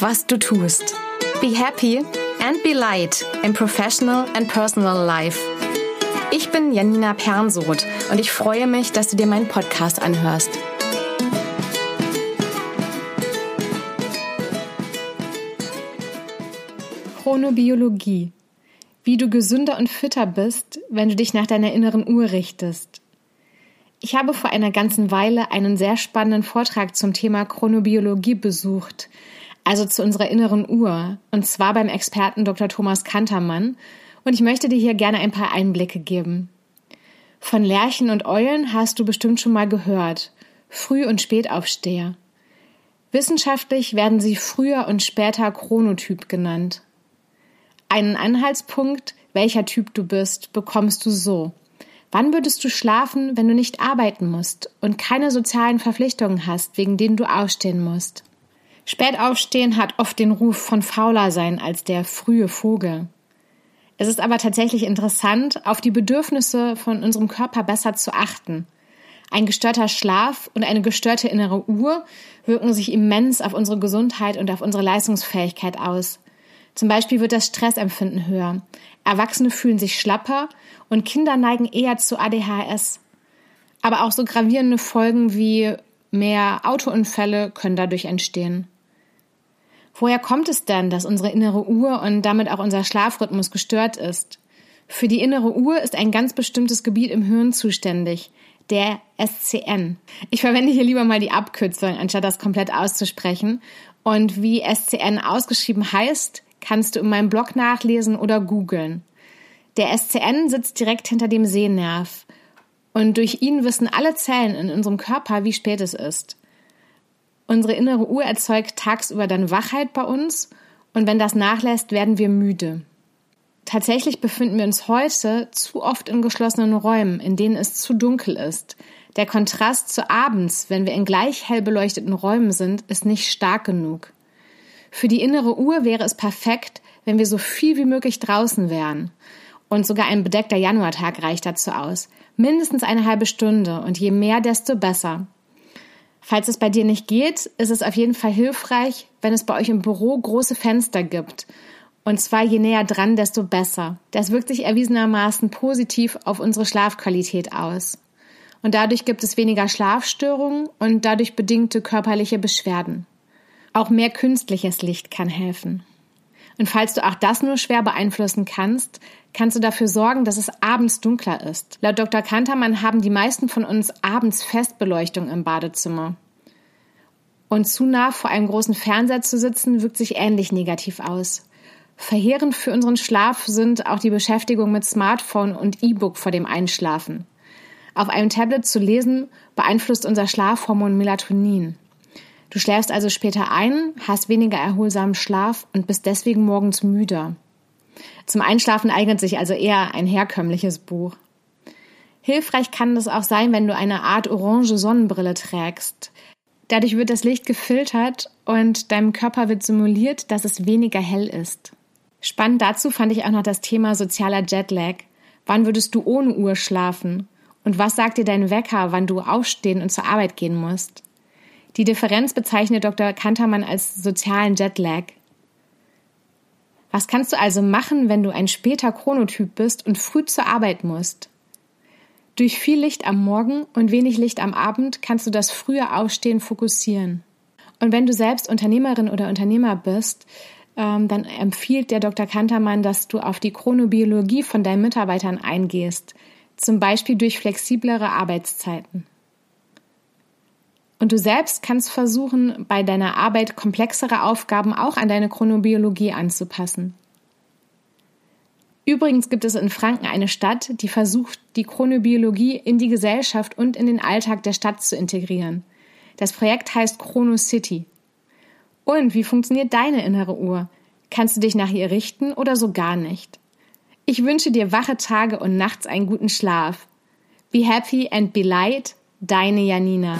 was du tust. Be happy and be light in professional and personal life. Ich bin Janina Pernsoth und ich freue mich, dass du dir meinen Podcast anhörst. Chronobiologie. Wie du gesünder und fitter bist, wenn du dich nach deiner inneren Uhr richtest. Ich habe vor einer ganzen Weile einen sehr spannenden Vortrag zum Thema Chronobiologie besucht, also zu unserer inneren Uhr, und zwar beim Experten Dr. Thomas Kantermann, und ich möchte dir hier gerne ein paar Einblicke geben. Von Lerchen und Eulen hast du bestimmt schon mal gehört, Früh- und Spätaufsteher. Wissenschaftlich werden sie früher und später Chronotyp genannt. Einen Anhaltspunkt, welcher Typ du bist, bekommst du so. Wann würdest du schlafen, wenn du nicht arbeiten musst und keine sozialen Verpflichtungen hast, wegen denen du aufstehen musst? Spätaufstehen hat oft den Ruf von fauler sein als der frühe Vogel. Es ist aber tatsächlich interessant, auf die Bedürfnisse von unserem Körper besser zu achten. Ein gestörter Schlaf und eine gestörte innere Uhr wirken sich immens auf unsere Gesundheit und auf unsere Leistungsfähigkeit aus. Zum Beispiel wird das Stressempfinden höher. Erwachsene fühlen sich schlapper und Kinder neigen eher zu ADHS. Aber auch so gravierende Folgen wie mehr Autounfälle können dadurch entstehen. Woher kommt es denn, dass unsere innere Uhr und damit auch unser Schlafrhythmus gestört ist? Für die innere Uhr ist ein ganz bestimmtes Gebiet im Hirn zuständig, der SCN. Ich verwende hier lieber mal die Abkürzung, anstatt das komplett auszusprechen. Und wie SCN ausgeschrieben heißt, kannst du in meinem Blog nachlesen oder googeln. Der SCN sitzt direkt hinter dem Sehnerv und durch ihn wissen alle Zellen in unserem Körper, wie spät es ist. Unsere innere Uhr erzeugt tagsüber dann Wachheit bei uns und wenn das nachlässt, werden wir müde. Tatsächlich befinden wir uns heute zu oft in geschlossenen Räumen, in denen es zu dunkel ist. Der Kontrast zu abends, wenn wir in gleich hell beleuchteten Räumen sind, ist nicht stark genug. Für die innere Uhr wäre es perfekt, wenn wir so viel wie möglich draußen wären. Und sogar ein bedeckter Januartag reicht dazu aus. Mindestens eine halbe Stunde und je mehr, desto besser. Falls es bei dir nicht geht, ist es auf jeden Fall hilfreich, wenn es bei euch im Büro große Fenster gibt. Und zwar je näher dran, desto besser. Das wirkt sich erwiesenermaßen positiv auf unsere Schlafqualität aus. Und dadurch gibt es weniger Schlafstörungen und dadurch bedingte körperliche Beschwerden. Auch mehr künstliches Licht kann helfen. Und falls du auch das nur schwer beeinflussen kannst, kannst du dafür sorgen, dass es abends dunkler ist. Laut Dr. Kantermann haben die meisten von uns abends Festbeleuchtung im Badezimmer. Und zu nah vor einem großen Fernseher zu sitzen, wirkt sich ähnlich negativ aus. Verheerend für unseren Schlaf sind auch die Beschäftigung mit Smartphone und E-Book vor dem Einschlafen. Auf einem Tablet zu lesen beeinflusst unser Schlafhormon Melatonin. Du schläfst also später ein, hast weniger erholsamen Schlaf und bist deswegen morgens müder. Zum Einschlafen eignet sich also eher ein herkömmliches Buch. Hilfreich kann es auch sein, wenn du eine Art orange Sonnenbrille trägst. Dadurch wird das Licht gefiltert und deinem Körper wird simuliert, dass es weniger hell ist. Spannend dazu fand ich auch noch das Thema sozialer Jetlag. Wann würdest du ohne Uhr schlafen? Und was sagt dir dein Wecker, wann du aufstehen und zur Arbeit gehen musst? Die Differenz bezeichnet Dr. Kantermann als sozialen Jetlag. Was kannst du also machen, wenn du ein später Chronotyp bist und früh zur Arbeit musst? Durch viel Licht am Morgen und wenig Licht am Abend kannst du das frühe Aufstehen fokussieren. Und wenn du selbst Unternehmerin oder Unternehmer bist, ähm, dann empfiehlt der Dr. Kantermann, dass du auf die Chronobiologie von deinen Mitarbeitern eingehst, zum Beispiel durch flexiblere Arbeitszeiten. Und du selbst kannst versuchen, bei deiner Arbeit komplexere Aufgaben auch an deine Chronobiologie anzupassen. Übrigens gibt es in Franken eine Stadt, die versucht, die Chronobiologie in die Gesellschaft und in den Alltag der Stadt zu integrieren. Das Projekt heißt Chrono City. Und wie funktioniert deine innere Uhr? Kannst du dich nach ihr richten oder so gar nicht? Ich wünsche dir wache Tage und nachts einen guten Schlaf. Be happy and be light, deine Janina.